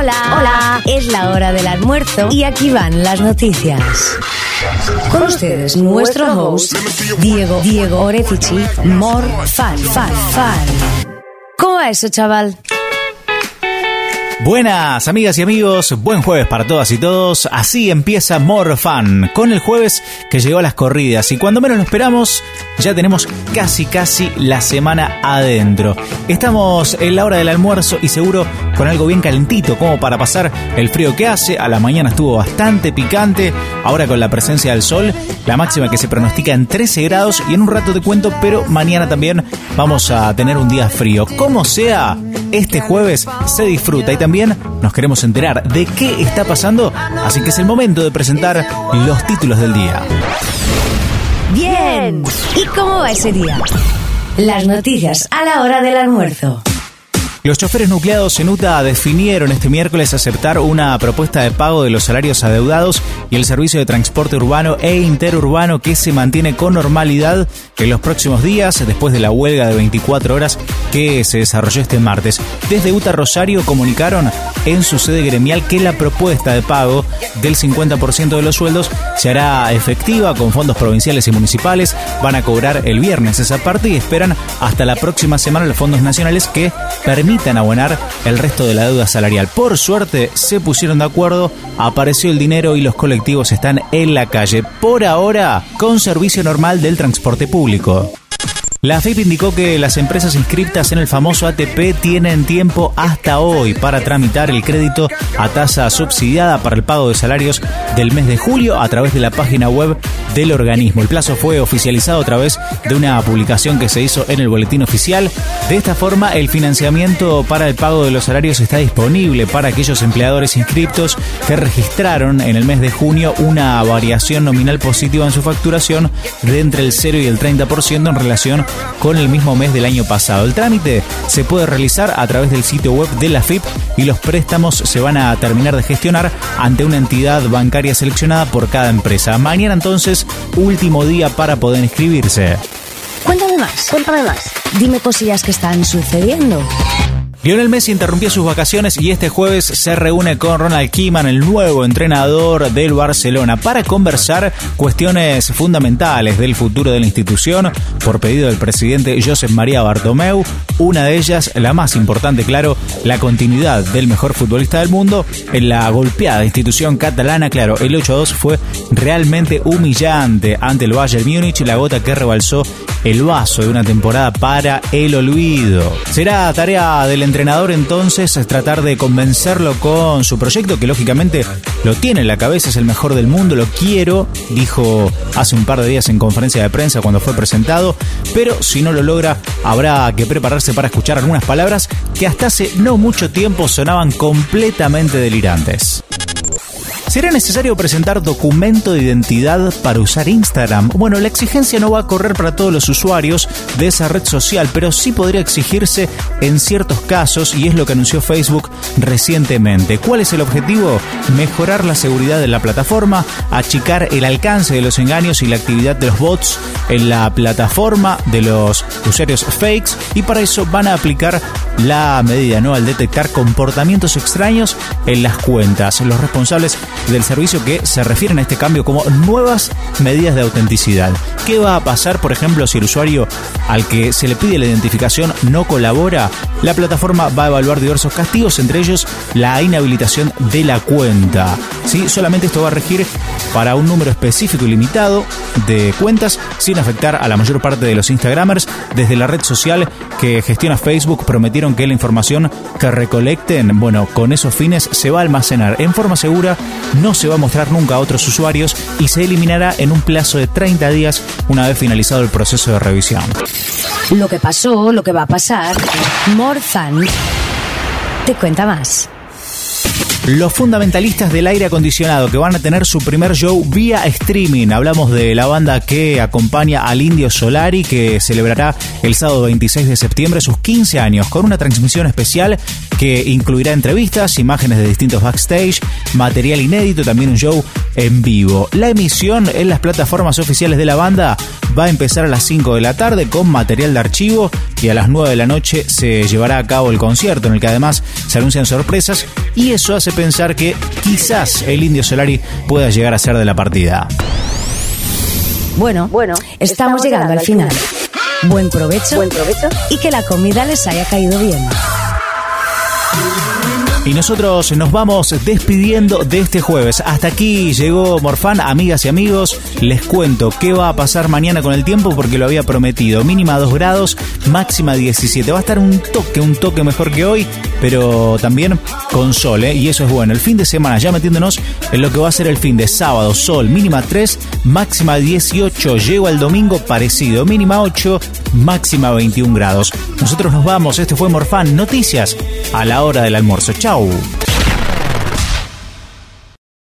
Hola, hola. Es la hora del almuerzo y aquí van las noticias. Con ustedes, nuestro host, Diego, Diego Orefici, Fan, Fan, Fan. ¿Cómo va eso, chaval? Buenas amigas y amigos, buen jueves para todas y todos. Así empieza More Fun, con el jueves que llegó a las corridas y cuando menos lo esperamos, ya tenemos casi casi la semana adentro. Estamos en la hora del almuerzo y seguro con algo bien calentito como para pasar el frío que hace. A la mañana estuvo bastante picante, ahora con la presencia del sol, la máxima que se pronostica en 13 grados y en un rato te cuento, pero mañana también vamos a tener un día frío. Como sea, este jueves se disfruta y también nos queremos enterar de qué está pasando, así que es el momento de presentar los títulos del día. Bien. ¿Y cómo va ese día? Las noticias a la hora del almuerzo. Los choferes nucleados en UTA definieron este miércoles aceptar una propuesta de pago de los salarios adeudados y el servicio de transporte urbano e interurbano que se mantiene con normalidad en los próximos días después de la huelga de 24 horas que se desarrolló este martes. Desde UTA Rosario comunicaron en su sede gremial que la propuesta de pago del 50% de los sueldos se hará efectiva con fondos provinciales y municipales. Van a cobrar el viernes esa parte y esperan hasta la próxima semana los fondos nacionales que permitan abonar el resto de la deuda salarial. Por suerte se pusieron de acuerdo, apareció el dinero y los colectivos están en la calle. Por ahora, con servicio normal del transporte público. La FIP indicó que las empresas inscritas en el famoso ATP tienen tiempo hasta hoy para tramitar el crédito a tasa subsidiada para el pago de salarios del mes de julio a través de la página web del organismo. El plazo fue oficializado a través de una publicación que se hizo en el boletín oficial. De esta forma, el financiamiento para el pago de los salarios está disponible para aquellos empleadores inscriptos que registraron en el mes de junio una variación nominal positiva en su facturación de entre el 0 y el 30% en relación con el mismo mes del año pasado. El trámite se puede realizar a través del sitio web de la FIP y los préstamos se van a terminar de gestionar ante una entidad bancaria seleccionada por cada empresa. Mañana entonces, último día para poder inscribirse. Cuéntame más, cuéntame más. Dime cosillas que están sucediendo. Lionel Messi interrumpió sus vacaciones y este jueves se reúne con Ronald Koeman, el nuevo entrenador del Barcelona, para conversar cuestiones fundamentales del futuro de la institución por pedido del presidente Josep María Bartomeu. Una de ellas, la más importante, claro, la continuidad del mejor futbolista del mundo en la golpeada institución catalana. Claro, el 8-2 fue realmente humillante ante el Bayern Múnich, la gota que rebalsó el vaso de una temporada para el olvido. Será tarea del entrenador entonces es tratar de convencerlo con su proyecto, que lógicamente lo tiene en la cabeza, es el mejor del mundo, lo quiero, dijo hace un par de días en conferencia de prensa cuando fue presentado, pero si no lo logra habrá que prepararse para escuchar algunas palabras que hasta hace no mucho tiempo sonaban completamente delirantes. ¿Será necesario presentar documento de identidad para usar Instagram? Bueno, la exigencia no va a correr para todos los usuarios de esa red social, pero sí podría exigirse en ciertos casos y es lo que anunció Facebook recientemente. ¿Cuál es el objetivo? Mejorar la seguridad de la plataforma, achicar el alcance de los engaños y la actividad de los bots en la plataforma de los usuarios fakes y para eso van a aplicar la medida no al detectar comportamientos extraños en las cuentas. Los responsables del servicio que se refieren a este cambio como nuevas medidas de autenticidad. ¿Qué va a pasar, por ejemplo, si el usuario al que se le pide la identificación no colabora? La plataforma va a evaluar diversos castigos, entre ellos la inhabilitación de la cuenta. ¿Sí? Solamente esto va a regir para un número específico y limitado de cuentas sin afectar a la mayor parte de los Instagramers. Desde la red social que gestiona Facebook prometieron que la información que recolecten, bueno, con esos fines se va a almacenar en forma segura no se va a mostrar nunca a otros usuarios y se eliminará en un plazo de 30 días una vez finalizado el proceso de revisión. Lo que pasó, lo que va a pasar, Morzan te cuenta más. Los fundamentalistas del aire acondicionado que van a tener su primer show vía streaming. Hablamos de la banda que acompaña al Indio Solari que celebrará el sábado 26 de septiembre sus 15 años con una transmisión especial que incluirá entrevistas, imágenes de distintos backstage, material inédito, también un show en vivo. La emisión en las plataformas oficiales de la banda va a empezar a las 5 de la tarde con material de archivo y a las 9 de la noche se llevará a cabo el concierto en el que además se anuncian sorpresas y eso hace pensar que quizás el Indio Solari pueda llegar a ser de la partida. Bueno, bueno, estamos, llegando, al final. Buen provecho, Buen provecho y que la comida les haya caído bien. Yeah. Y nosotros nos vamos despidiendo de este jueves. Hasta aquí llegó Morfán, amigas y amigos. Les cuento qué va a pasar mañana con el tiempo porque lo había prometido. Mínima 2 grados, máxima 17. Va a estar un toque, un toque mejor que hoy, pero también con sol, ¿eh? y eso es bueno. El fin de semana, ya metiéndonos en lo que va a ser el fin de sábado, sol, mínima 3, máxima 18. Llego al domingo parecido, mínima 8, máxima 21 grados. Nosotros nos vamos, este fue Morfán, noticias a la hora del almuerzo. Chao. Tchau!